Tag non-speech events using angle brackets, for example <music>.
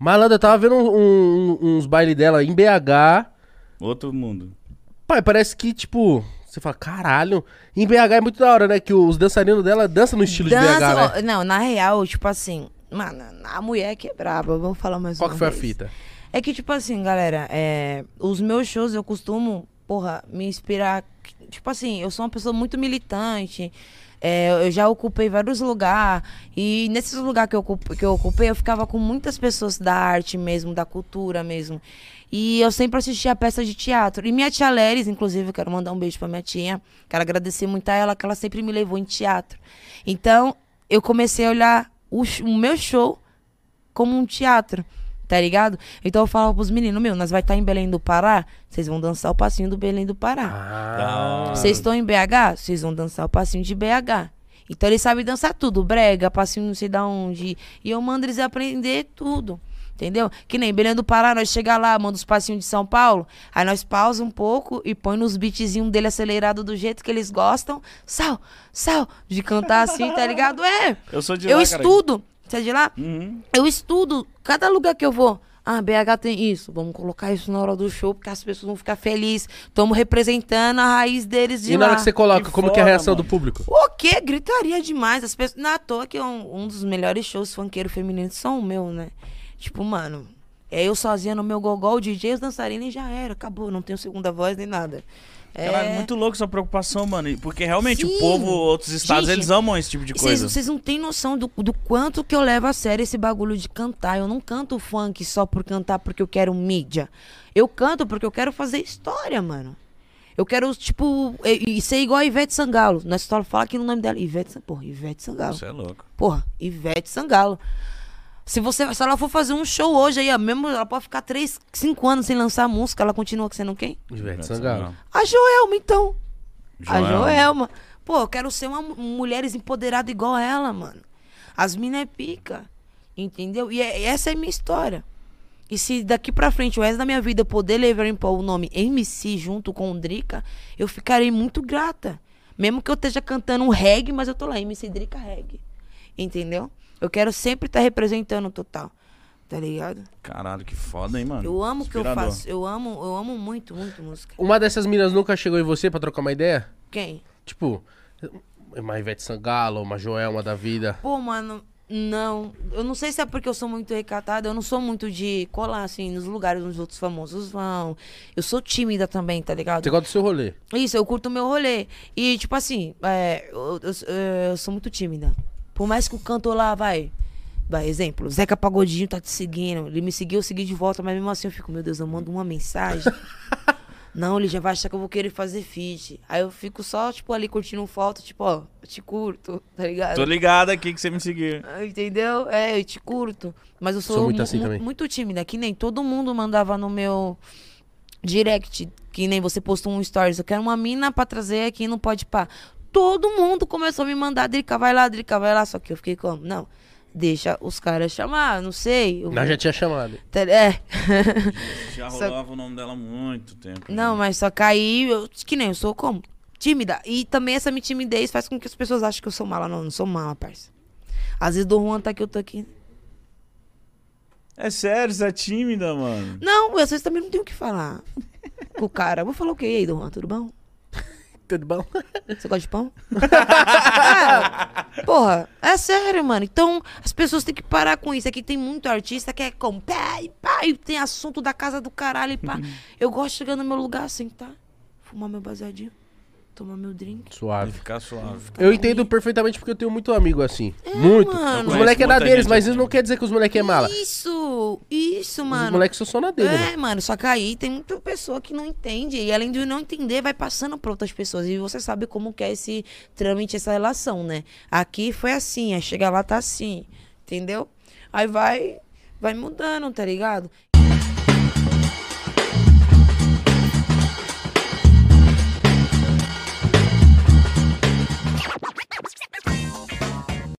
Malandra, eu tava vendo um- um- uns bailes dela em BH. Outro mundo. Pai, parece que, tipo, você fala, caralho. Em BH é muito da hora, né? Que os dançarinos dela dançam no estilo de BH, Dança, né? ó, Não, na real, tipo assim, mano, a mulher que é braba, vamos falar mais Qual uma que foi a vez. fita? É que, tipo assim, galera, é, os meus shows eu costumo, porra, me inspirar. Tipo assim, eu sou uma pessoa muito militante. É, eu já ocupei vários lugares. E nesses lugares que eu, que eu ocupei, eu ficava com muitas pessoas da arte mesmo, da cultura mesmo. E eu sempre assistia peça de teatro. E minha tia Leris, inclusive, eu quero mandar um beijo pra minha tia. Quero agradecer muito a ela, que ela sempre me levou em teatro. Então, eu comecei a olhar o, o meu show como um teatro, tá ligado? Então eu falava pros meninos, meu, nós vai estar em Belém do Pará, vocês vão dançar o passinho do Belém do Pará. Ah, Vocês estão em BH, vocês vão dançar o passinho de BH. Então eles sabem dançar tudo, brega, passinho não sei da onde. E eu mando eles aprender tudo. Entendeu? Que nem Belém do Pará, nós chega lá, manda os passinhos de São Paulo, aí nós pausa um pouco e põe nos beatzinhos dele acelerado do jeito que eles gostam. Sal, sal, de cantar assim, tá ligado? É, Eu sou de eu lá, cara. Você é de lá? Uhum. Eu estudo cada lugar que eu vou. Ah, BH tem isso. Vamos colocar isso na hora do show, porque as pessoas vão ficar felizes. Estamos representando a raiz deles de E na lá. hora que você coloca, Que como que é a foda, reação mano. do público? O quê? Gritaria demais. As pessoas... À toa que é um, um dos melhores shows funkeiros femininos são o meu, né? Tipo, mano, é eu sozinha no meu gogol, o DJ, os dançarinos e já era. Acabou, não tenho segunda voz nem nada. É... Caralho, muito louco essa preocupação, mano. Porque realmente Sim. o povo, outros estados, Gente, eles amam esse tipo de coisa. vocês não têm noção do, do quanto que eu levo a sério esse bagulho de cantar. Eu não canto funk só por cantar porque eu quero mídia. Eu canto porque eu quero fazer história, mano. Eu quero, tipo, e, ser igual a Ivete Sangalo. Nós só fala aqui no nome dela. Ivete, porra, Ivete Sangalo. Você é louco. Porra, Ivete Sangalo. Se, você, se ela for fazer um show hoje aí, ó, mesmo ela pode ficar 3, 5 anos sem lançar música, ela continua sendo quem? Ivete Sangalo. A Joelma, então. A Joelma. Joelma. Pô, eu quero ser uma mu- mulheres empoderadas igual ela, mano. As minas é pica. Entendeu? E é- essa é a minha história. E se daqui pra frente, o resto da minha vida, eu poder levar em pó o nome MC junto com o Drica, eu ficarei muito grata. Mesmo que eu esteja cantando um reggae, mas eu tô lá, MC Drica Reggae. Entendeu? Eu quero sempre estar representando o total. Tá ligado? Caralho, que foda, hein, mano. Eu amo o que eu faço. Eu amo, eu amo muito, muito música. Uma dessas minas nunca chegou em você pra trocar uma ideia? Quem? Tipo, uma Ivete Sangalo, uma Joelma da vida. Pô, mano, não. Eu não sei se é porque eu sou muito recatada. Eu não sou muito de colar, assim, nos lugares onde os outros famosos vão. Eu sou tímida também, tá ligado? Você gosta do seu rolê? Isso, eu curto o meu rolê. E, tipo assim, é, eu, eu- eu sou muito tímida. Por mais que o cantor lá, vai. Vai, exemplo, Zeca Pagodinho tá te seguindo. Ele me seguiu, eu segui de volta, mas mesmo assim eu fico, meu Deus, eu mando uma mensagem. <laughs> Não, ele já vai achar que eu vou querer fazer feat. Aí eu fico só, tipo, ali curtindo foto, tipo, ó, eu te curto, tá ligado? Tô ligado aqui que você me seguiu. Ah, Entendeu? É, eu te curto. Mas eu sou, Sou muito mu- assim também. muito tímida, que nem todo mundo mandava no meu direct, que nem você postou um stories. Eu quero uma mina pra trazer aqui no Pode Pá. Todo mundo começou a me mandar, Drica, vai lá, Drica, vai lá. Só que eu fiquei como? Não, deixa os caras chamar, não sei. Eu Nós já tinha chamado. É. Já <laughs> Só- rolava o nome dela há muito tempo. Não, mas só que aí, eu, que nem eu sou como? Tímida. E também essa minha timidez faz com que as pessoas achem que eu sou mala. Não, não sou mala, parça. Às vezes do Juan tá aqui, eu tô aqui. É sério, você é tímida, mano. Não, às vezes também não tenho o que falar. Com o cara, vou falar o quê? E aí, Dom Juan, tudo bom? Tudo bom? Você gosta de pão? <laughs> É, porra, é sério, mano. Então, as pessoas têm que parar com isso. Aqui tem muito artista que é como pai, pai, tem assunto da casa do caralho e pá. Eu gosto de chegar no meu lugar, sentar, fumar meu baseadinho, tomar meu drink. Suave. ficar suave. ficar Eu ali. entendo perfeitamente porque eu tenho muito amigo assim. muito. mano. Os moleques é muita deles, mas assim. isso não quer dizer que os moleques é mala. Isso, isso, Os mano. moleques são só na dele, mano. É, mano, só que aí tem muita pessoa que não entende. E além de não entender, vai passando pra outras pessoas. E você sabe como que é esse trâmite, essa relação, né? Aqui foi assim, aí chega lá, tá assim. Entendeu? Aí vai, vai mudando, tá ligado?